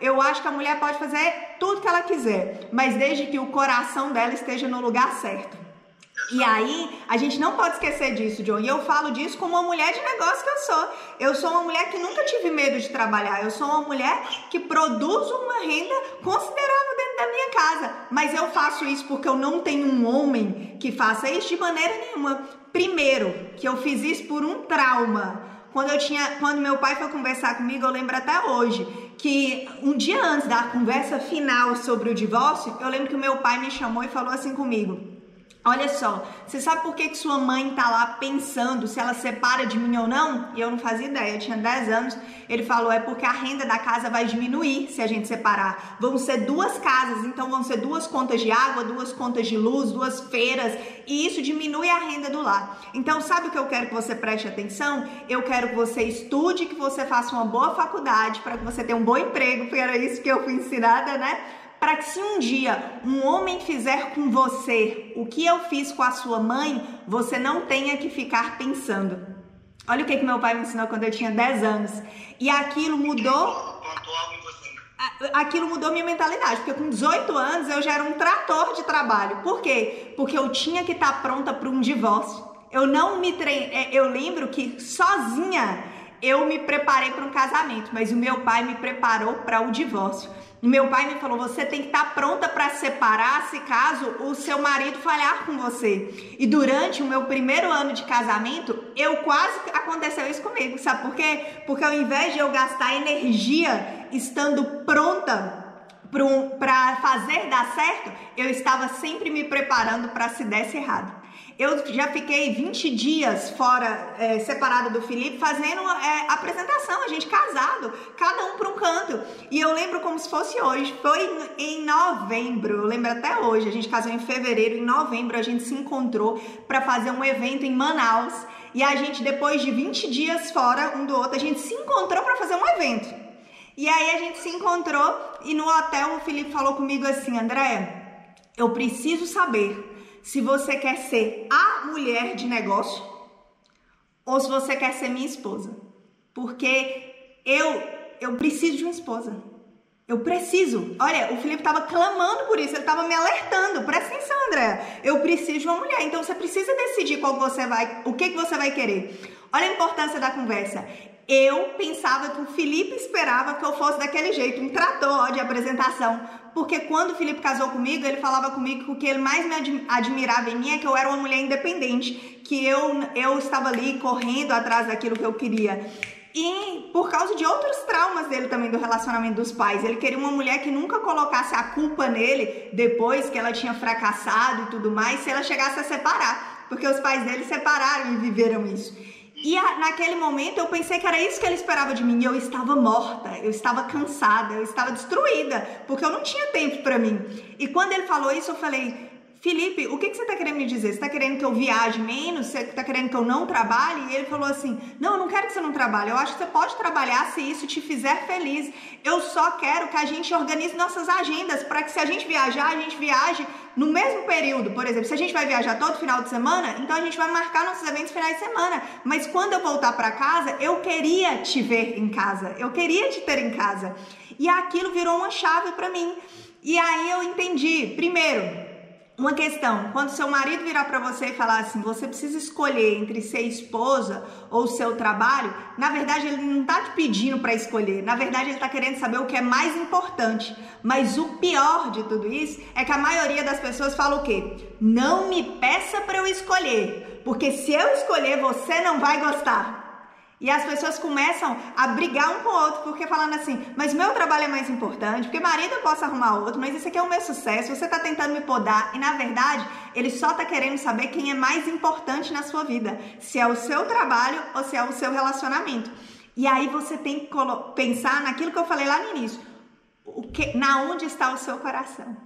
eu acho que a mulher pode fazer tudo que ela quiser, mas desde que o coração dela esteja no lugar certo. E aí, a gente não pode esquecer disso, John. E eu falo disso como uma mulher de negócio que eu sou. Eu sou uma mulher que nunca tive medo de trabalhar. Eu sou uma mulher que produz uma renda considerável dentro da minha casa. Mas eu faço isso porque eu não tenho um homem que faça isso de maneira nenhuma. Primeiro, que eu fiz isso por um trauma. Quando eu tinha, quando meu pai foi conversar comigo, eu lembro até hoje que um dia antes da conversa final sobre o divórcio, eu lembro que o meu pai me chamou e falou assim comigo: Olha só, você sabe por que, que sua mãe tá lá pensando se ela separa de mim ou não? E eu não fazia ideia, eu tinha 10 anos. Ele falou: é porque a renda da casa vai diminuir se a gente separar. Vão ser duas casas, então vão ser duas contas de água, duas contas de luz, duas feiras, e isso diminui a renda do lar. Então, sabe o que eu quero que você preste atenção? Eu quero que você estude, que você faça uma boa faculdade, para que você tenha um bom emprego, porque era isso que eu fui ensinada, né? Para que se um dia um homem fizer com você o que eu fiz com a sua mãe, você não tenha que ficar pensando. Olha o que, que meu pai me ensinou quando eu tinha 10 anos. E aquilo mudou. Aquilo mudou minha mentalidade, porque com 18 anos eu já era um trator de trabalho. Por quê? Porque eu tinha que estar pronta para um divórcio. Eu não me treinei. É, eu lembro que sozinha eu me preparei para um casamento, mas o meu pai me preparou para o divórcio. Meu pai me falou: você tem que estar tá pronta para separar se caso o seu marido falhar com você. E durante o meu primeiro ano de casamento, eu quase aconteceu isso comigo. Sabe por quê? Porque ao invés de eu gastar energia estando pronta para fazer dar certo, eu estava sempre me preparando para se desse errado. Eu já fiquei 20 dias fora, é, separada do Felipe, fazendo é, apresentação, a gente casado, cada um para um canto. E eu lembro como se fosse hoje, foi em novembro, eu lembro até hoje, a gente casou em fevereiro, em novembro a gente se encontrou para fazer um evento em Manaus. E a gente, depois de 20 dias fora um do outro, a gente se encontrou para fazer um evento. E aí a gente se encontrou e no hotel o Felipe falou comigo assim, André, eu preciso saber se você quer ser a mulher de negócio ou se você quer ser minha esposa. Porque eu eu preciso de uma esposa. Eu preciso. Olha, o Felipe estava clamando por isso, ele estava me alertando. Presta atenção, André. Eu preciso de uma mulher. Então você precisa decidir qual você vai, o que, que você vai querer. Olha a importância da conversa. Eu pensava que o Felipe esperava que eu fosse daquele jeito, um trator de apresentação. Porque quando o Felipe casou comigo, ele falava comigo que o que ele mais me admirava em mim é que eu era uma mulher independente, que eu, eu estava ali correndo atrás daquilo que eu queria. E por causa de outros traumas dele também do relacionamento dos pais, ele queria uma mulher que nunca colocasse a culpa nele depois que ela tinha fracassado e tudo mais, se ela chegasse a separar, porque os pais dele separaram e viveram isso. E a, naquele momento eu pensei que era isso que ele esperava de mim. E eu estava morta, eu estava cansada, eu estava destruída, porque eu não tinha tempo para mim. E quando ele falou isso, eu falei: Felipe, o que, que você está querendo me dizer? Você está querendo que eu viaje menos? Você está querendo que eu não trabalhe? E ele falou assim: Não, eu não quero que você não trabalhe. Eu acho que você pode trabalhar se isso te fizer feliz. Eu só quero que a gente organize nossas agendas para que se a gente viajar, a gente viaje no mesmo período. Por exemplo, se a gente vai viajar todo final de semana, então a gente vai marcar nossos eventos finais de semana. Mas quando eu voltar para casa, eu queria te ver em casa. Eu queria te ter em casa. E aquilo virou uma chave para mim. E aí eu entendi, primeiro, uma questão, quando seu marido virar para você e falar assim, você precisa escolher entre ser esposa ou seu trabalho, na verdade ele não tá te pedindo para escolher, na verdade ele tá querendo saber o que é mais importante. Mas o pior de tudo isso é que a maioria das pessoas fala o quê? Não me peça para eu escolher, porque se eu escolher você não vai gostar. E as pessoas começam a brigar um com o outro, porque falando assim, mas meu trabalho é mais importante, porque marido eu posso arrumar outro, mas esse aqui é o meu sucesso, você tá tentando me podar. E na verdade, ele só tá querendo saber quem é mais importante na sua vida, se é o seu trabalho ou se é o seu relacionamento. E aí você tem que pensar naquilo que eu falei lá no início. O que, na onde está o seu coração?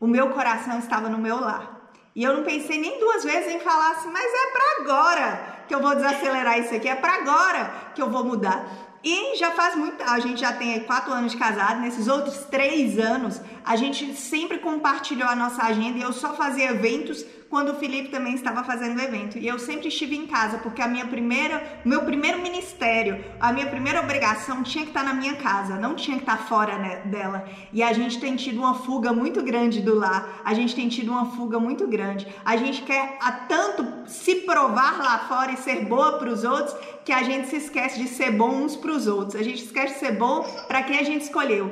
O meu coração estava no meu lar. E eu não pensei nem duas vezes em falar assim, mas é para agora que eu vou desacelerar isso aqui, é para agora que eu vou mudar. E já faz muito, a gente já tem quatro anos de casado, nesses outros três anos, a gente sempre compartilhou a nossa agenda e eu só fazia eventos quando o Felipe também estava fazendo o evento. E eu sempre estive em casa, porque a minha primeira, meu primeiro ministério, a minha primeira obrigação tinha que estar na minha casa, não tinha que estar fora né, dela. E a gente tem tido uma fuga muito grande do lar, a gente tem tido uma fuga muito grande. A gente quer a tanto se provar lá fora e ser boa para os outros que a gente se esquece de ser bom uns para os outros. A gente esquece de ser bom para quem a gente escolheu.